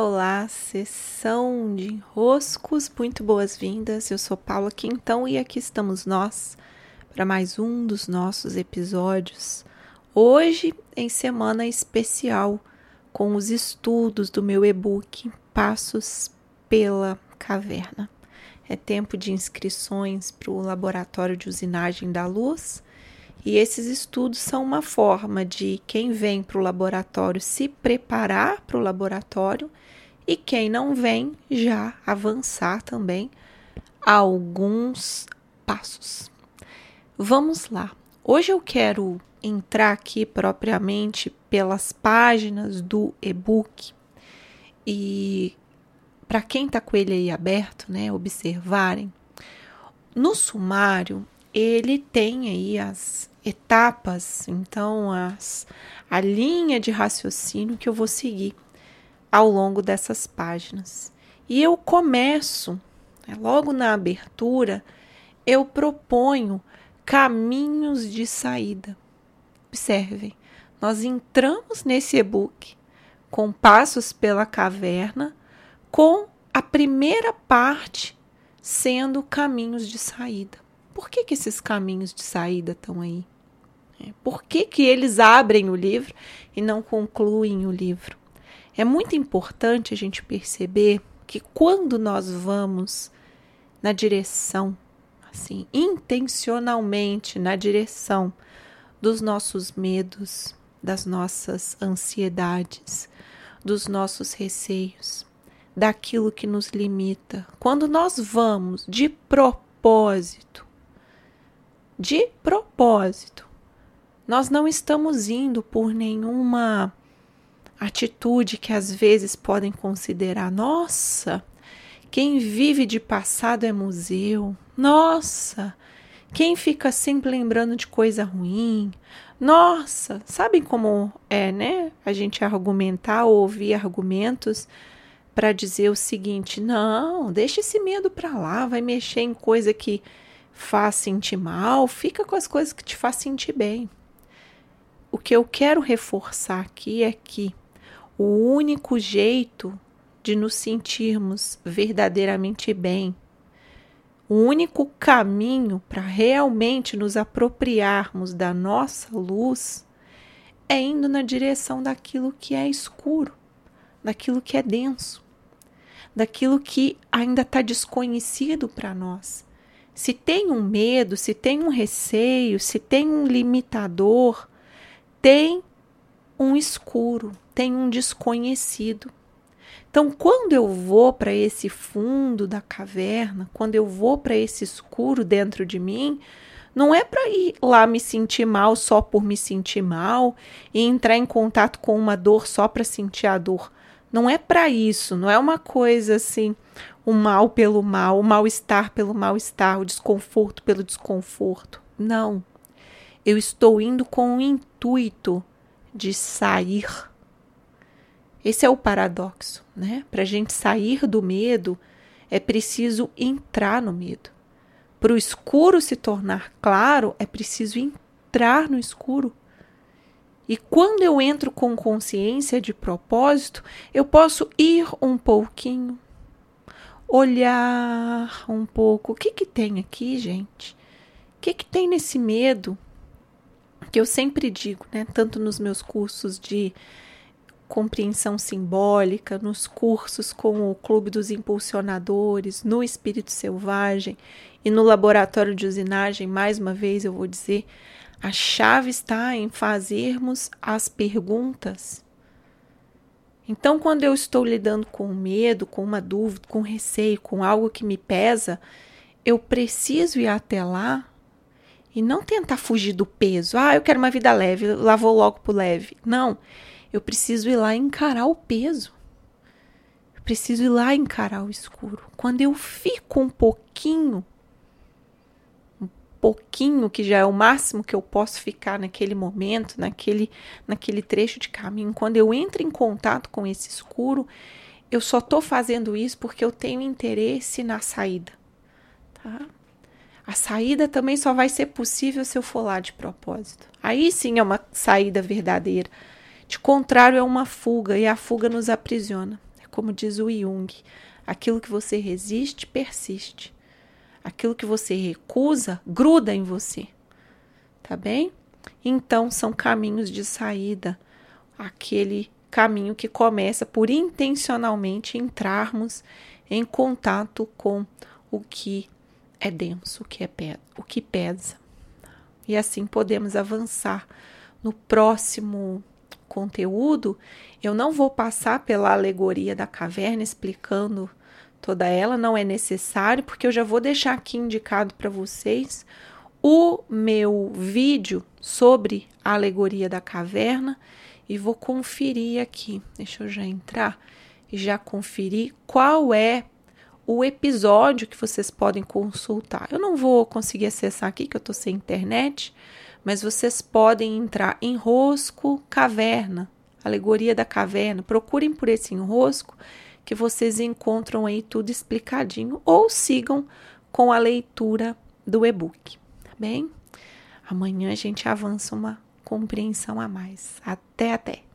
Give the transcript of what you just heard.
Olá, sessão de enroscos, muito boas-vindas. Eu sou Paula Quintão e aqui estamos nós para mais um dos nossos episódios. Hoje, em semana especial, com os estudos do meu e-book Passos pela Caverna. É tempo de inscrições para o Laboratório de Usinagem da Luz e esses estudos são uma forma de quem vem para o laboratório se preparar para o laboratório e quem não vem já avançar também alguns passos. Vamos lá. Hoje eu quero entrar aqui propriamente pelas páginas do e-book e para quem está com ele aí aberto, né, observarem. No sumário, ele tem aí as etapas, então as, a linha de raciocínio que eu vou seguir ao longo dessas páginas. E eu começo, né, logo na abertura, eu proponho caminhos de saída. Observem, nós entramos nesse e-book com passos pela caverna, com a primeira parte sendo caminhos de saída por que, que esses caminhos de saída estão aí? É, por que, que eles abrem o livro e não concluem o livro? É muito importante a gente perceber que quando nós vamos na direção, assim, intencionalmente na direção dos nossos medos, das nossas ansiedades, dos nossos receios, daquilo que nos limita, quando nós vamos de propósito de propósito. Nós não estamos indo por nenhuma atitude que às vezes podem considerar, nossa, quem vive de passado é museu. Nossa, quem fica sempre lembrando de coisa ruim. Nossa, sabem como é, né? A gente argumentar ou ouvir argumentos para dizer o seguinte: não, deixa esse medo para lá, vai mexer em coisa que faz sentir mal, fica com as coisas que te faz sentir bem. O que eu quero reforçar aqui é que o único jeito de nos sentirmos verdadeiramente bem, o único caminho para realmente nos apropriarmos da nossa luz é indo na direção daquilo que é escuro, daquilo que é denso, daquilo que ainda está desconhecido para nós. Se tem um medo, se tem um receio, se tem um limitador, tem um escuro, tem um desconhecido. Então, quando eu vou para esse fundo da caverna, quando eu vou para esse escuro dentro de mim, não é para ir lá me sentir mal só por me sentir mal e entrar em contato com uma dor só para sentir a dor. Não é para isso, não é uma coisa assim, o mal pelo mal, o mal-estar pelo mal-estar, o desconforto pelo desconforto. Não. Eu estou indo com o intuito de sair. Esse é o paradoxo, né? Para a gente sair do medo, é preciso entrar no medo. Para o escuro se tornar claro, é preciso entrar no escuro. E quando eu entro com consciência de propósito, eu posso ir um pouquinho, olhar um pouco o que que tem aqui, gente? O que que tem nesse medo? Que eu sempre digo, né, tanto nos meus cursos de compreensão simbólica, nos cursos com o Clube dos Impulsionadores, no Espírito Selvagem e no Laboratório de Usinagem, mais uma vez eu vou dizer, a chave está em fazermos as perguntas então, quando eu estou lidando com medo, com uma dúvida, com receio, com algo que me pesa, eu preciso ir até lá e não tentar fugir do peso. Ah, eu quero uma vida leve, lá vou logo pro leve. Não, eu preciso ir lá encarar o peso. Eu preciso ir lá encarar o escuro. Quando eu fico um pouquinho pouquinho, que já é o máximo que eu posso ficar naquele momento, naquele, naquele trecho de caminho, quando eu entro em contato com esse escuro, eu só estou fazendo isso porque eu tenho interesse na saída. Tá? A saída também só vai ser possível se eu for lá de propósito. Aí sim é uma saída verdadeira. De contrário, é uma fuga e a fuga nos aprisiona. É Como diz o Jung, aquilo que você resiste, persiste. Aquilo que você recusa, gruda em você. Tá bem? Então, são caminhos de saída. Aquele caminho que começa por intencionalmente entrarmos em contato com o que é denso, o que é o que pesa. E assim podemos avançar no próximo conteúdo. Eu não vou passar pela alegoria da caverna explicando toda ela, não é necessário, porque eu já vou deixar aqui indicado para vocês o meu vídeo sobre a alegoria da caverna e vou conferir aqui. Deixa eu já entrar e já conferir qual é o episódio que vocês podem consultar. Eu não vou conseguir acessar aqui, que eu estou sem internet, mas vocês podem entrar em Rosco Caverna, Alegoria da Caverna. Procurem por esse enrosco que vocês encontram aí tudo explicadinho ou sigam com a leitura do e-book, tá bem? Amanhã a gente avança uma compreensão a mais. Até, até!